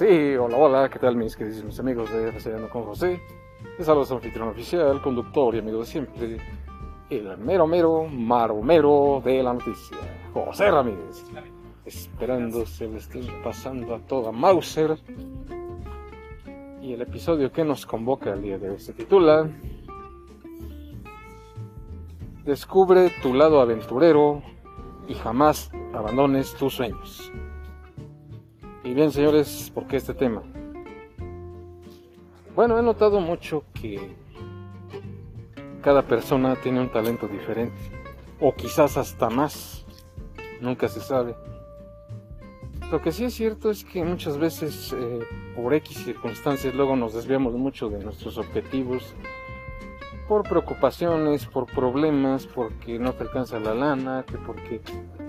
Sí, hola, hola, ¿qué tal mis queridos amigos de Reseñando con José? Les saludo su anfitrión oficial, conductor y amigo de siempre, el mero mero maromero de la noticia, José Ramírez. Esperando se le esté pasando a toda Mauser. Y el episodio que nos convoca el día de hoy se titula Descubre tu lado aventurero y jamás abandones tus sueños. Y bien, señores, ¿por qué este tema? Bueno, he notado mucho que cada persona tiene un talento diferente, o quizás hasta más, nunca se sabe. Lo que sí es cierto es que muchas veces, eh, por X circunstancias, luego nos desviamos mucho de nuestros objetivos, por preocupaciones, por problemas, porque no te alcanza la lana, que porque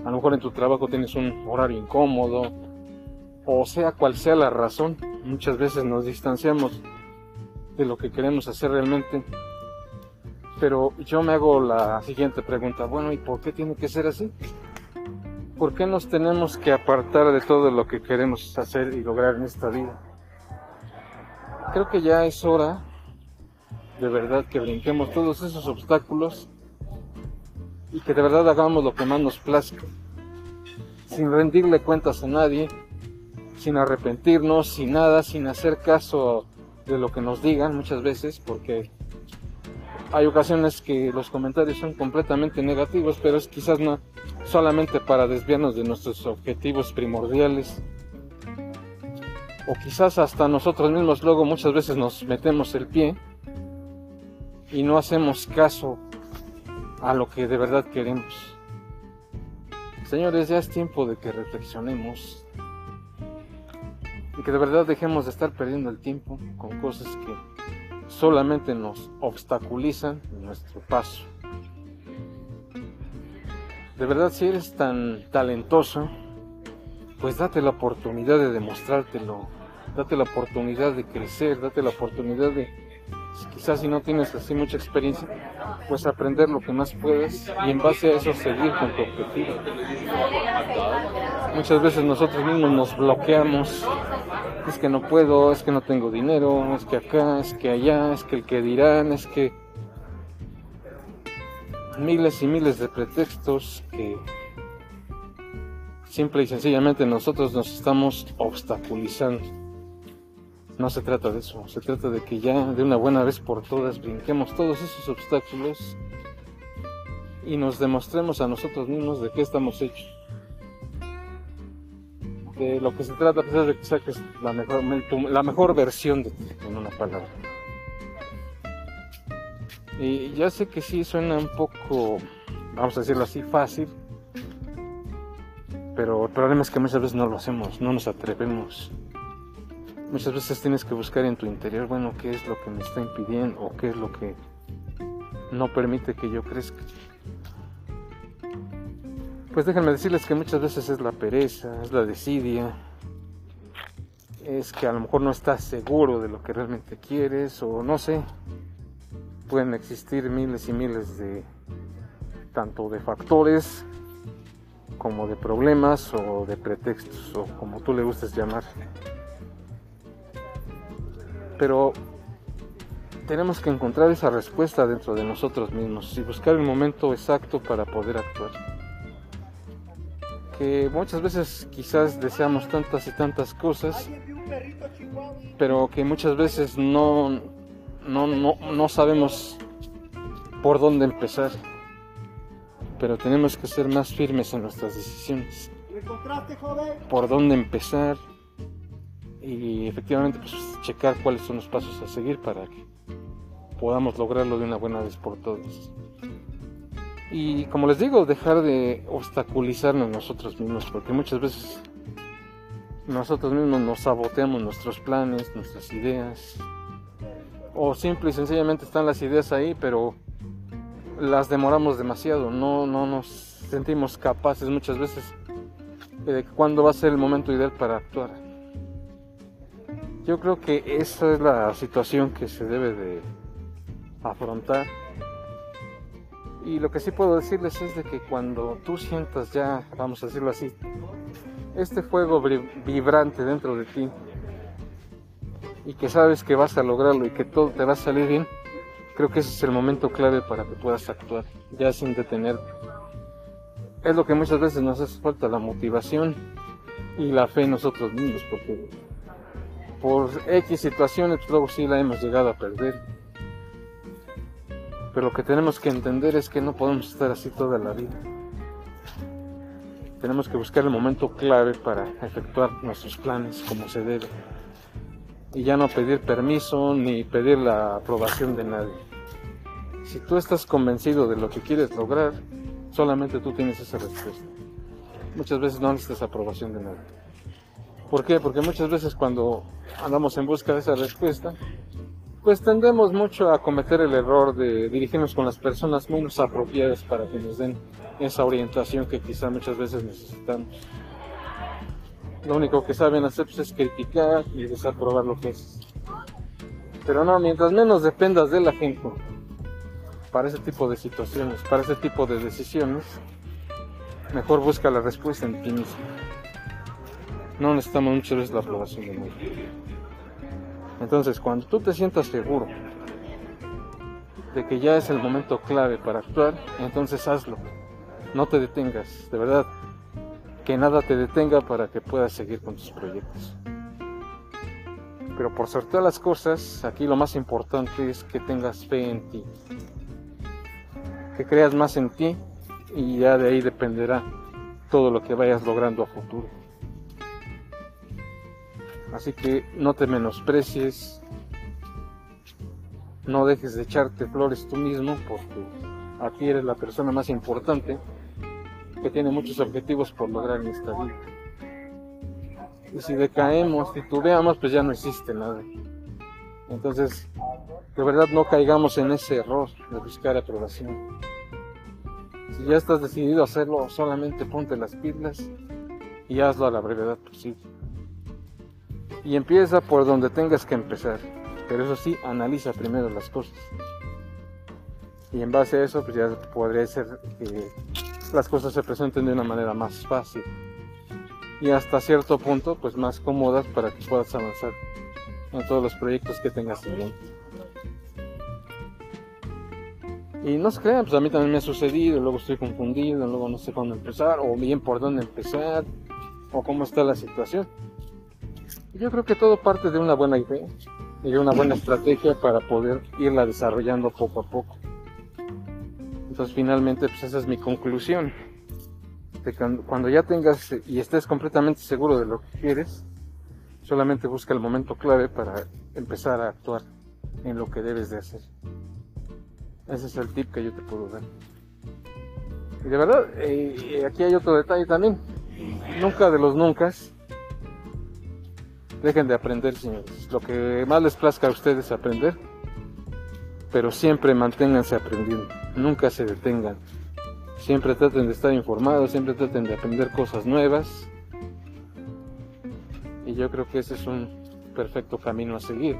a lo mejor en tu trabajo tienes un horario incómodo, o sea cual sea la razón, muchas veces nos distanciamos de lo que queremos hacer realmente. Pero yo me hago la siguiente pregunta, bueno, ¿y por qué tiene que ser así? ¿Por qué nos tenemos que apartar de todo lo que queremos hacer y lograr en esta vida? Creo que ya es hora de verdad que brinquemos todos esos obstáculos y que de verdad hagamos lo que más nos plazca, sin rendirle cuentas a nadie, sin arrepentirnos, sin nada, sin hacer caso de lo que nos digan muchas veces, porque hay ocasiones que los comentarios son completamente negativos, pero es quizás no solamente para desviarnos de nuestros objetivos primordiales. O quizás hasta nosotros mismos luego muchas veces nos metemos el pie y no hacemos caso a lo que de verdad queremos. Señores, ya es tiempo de que reflexionemos y que de verdad dejemos de estar perdiendo el tiempo con cosas que solamente nos obstaculizan nuestro paso. De verdad, si eres tan talentoso, pues date la oportunidad de demostrártelo, date la oportunidad de crecer, date la oportunidad de, quizás si no tienes así mucha experiencia, pues aprender lo que más puedes y en base a eso seguir con tu objetivo. Muchas veces nosotros mismos nos bloqueamos es que no puedo, es que no tengo dinero, es que acá, es que allá, es que el que dirán, es que miles y miles de pretextos que simple y sencillamente nosotros nos estamos obstaculizando. No se trata de eso, se trata de que ya de una buena vez por todas brinquemos todos esos obstáculos y nos demostremos a nosotros mismos de qué estamos hechos de lo que se trata pues, es de que saques la mejor, la mejor versión de ti, en una palabra. Y ya sé que sí suena un poco, vamos a decirlo así, fácil, pero el problema es que muchas veces no lo hacemos, no nos atrevemos. Muchas veces tienes que buscar en tu interior, bueno, qué es lo que me está impidiendo o qué es lo que no permite que yo crezca. Pues déjenme decirles que muchas veces es la pereza, es la desidia, es que a lo mejor no estás seguro de lo que realmente quieres o no sé. Pueden existir miles y miles de tanto de factores como de problemas o de pretextos o como tú le gustes llamar. Pero tenemos que encontrar esa respuesta dentro de nosotros mismos y buscar el momento exacto para poder actuar muchas veces quizás deseamos tantas y tantas cosas, pero que muchas veces no, no, no, sabemos por dónde empezar. Pero tenemos que ser más firmes en nuestras decisiones. Por dónde empezar y efectivamente pues, checar cuáles son los pasos a seguir para que podamos lograrlo de una buena vez por todas. Y como les digo, dejar de obstaculizarnos nosotros mismos, porque muchas veces nosotros mismos nos saboteamos nuestros planes, nuestras ideas. O simple y sencillamente están las ideas ahí, pero las demoramos demasiado. No, no nos sentimos capaces muchas veces de cuándo va a ser el momento ideal para actuar. Yo creo que esa es la situación que se debe de afrontar y lo que sí puedo decirles es de que cuando tú sientas ya, vamos a decirlo así, este fuego vibrante dentro de ti, y que sabes que vas a lograrlo y que todo te va a salir bien, creo que ese es el momento clave para que puedas actuar, ya sin detenerte. Es lo que muchas veces nos hace falta, la motivación y la fe en nosotros mismos, porque por X situaciones pues, luego sí la hemos llegado a perder. Pero lo que tenemos que entender es que no podemos estar así toda la vida. Tenemos que buscar el momento clave para efectuar nuestros planes como se debe. Y ya no pedir permiso ni pedir la aprobación de nadie. Si tú estás convencido de lo que quieres lograr, solamente tú tienes esa respuesta. Muchas veces no necesitas aprobación de nadie. ¿Por qué? Porque muchas veces cuando andamos en busca de esa respuesta, pues tendemos mucho a cometer el error de dirigirnos con las personas menos apropiadas para que nos den esa orientación que quizá muchas veces necesitamos. Lo único que saben hacer pues, es criticar y desaprobar lo que es. Pero no, mientras menos dependas de la gente para ese tipo de situaciones, para ese tipo de decisiones, mejor busca la respuesta en ti mismo. No necesitamos muchas veces la aprobación de nadie. Entonces, cuando tú te sientas seguro de que ya es el momento clave para actuar, entonces hazlo. No te detengas, de verdad. Que nada te detenga para que puedas seguir con tus proyectos. Pero por sobre todas las cosas, aquí lo más importante es que tengas fe en ti. Que creas más en ti y ya de ahí dependerá todo lo que vayas logrando a futuro. Así que no te menosprecies, no dejes de echarte flores tú mismo porque aquí eres la persona más importante que tiene muchos objetivos por lograr en esta vida. Y si decaemos, titubeamos, pues ya no existe nada. Entonces, de verdad no caigamos en ese error de buscar aprobación. Si ya estás decidido a hacerlo, solamente ponte las pilas y hazlo a la brevedad posible y empieza por donde tengas que empezar. Pero eso sí, analiza primero las cosas. Y en base a eso, pues ya podría ser que las cosas se presenten de una manera más fácil. Y hasta cierto punto, pues más cómodas para que puedas avanzar en todos los proyectos que tengas en mente. Y no se crean, pues a mí también me ha sucedido, luego estoy confundido, luego no sé cuándo empezar, o bien por dónde empezar, o cómo está la situación. Yo creo que todo parte de una buena idea y una buena estrategia para poder irla desarrollando poco a poco. Entonces finalmente pues esa es mi conclusión. Cuando ya tengas y estés completamente seguro de lo que quieres, solamente busca el momento clave para empezar a actuar en lo que debes de hacer. Ese es el tip que yo te puedo dar. Y de verdad, eh, aquí hay otro detalle también. Nunca de los nunca Dejen de aprender, señores. Lo que más les plazca a ustedes es aprender. Pero siempre manténganse aprendiendo. Nunca se detengan. Siempre traten de estar informados, siempre traten de aprender cosas nuevas. Y yo creo que ese es un perfecto camino a seguir.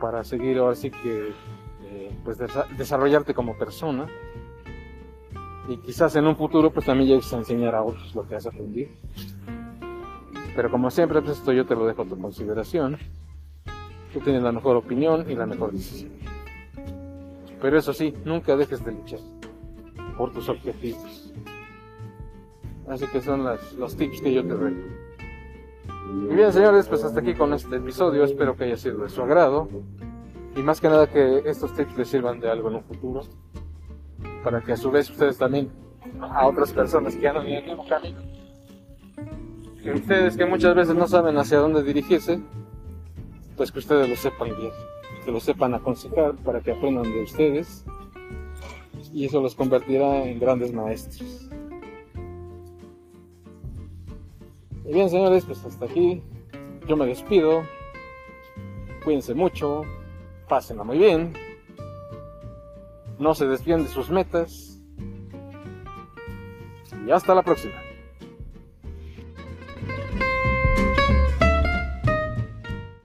Para seguir ahora sí que eh, pues desarrollarte como persona. Y quizás en un futuro pues también llegues a enseñar a otros lo que has aprendido. Pero como siempre, pues esto yo te lo dejo a tu consideración. Tú tienes la mejor opinión y la mejor decisión. Pero eso sí, nunca dejes de luchar por tus objetivos. Así que son los tips que yo te doy. Y bien, señores, pues hasta aquí con este episodio. Espero que haya sido de su agrado. Y más que nada que estos tips les sirvan de algo en un futuro. Para que a su vez ustedes también, a otras personas que andan en el mismo camino, que ustedes que muchas veces no saben hacia dónde dirigirse, pues que ustedes lo sepan bien, que lo sepan aconsejar para que aprendan de ustedes y eso los convertirá en grandes maestros. Y bien señores, pues hasta aquí. Yo me despido, cuídense mucho, pásenla muy bien, no se desvíen de sus metas. Y hasta la próxima.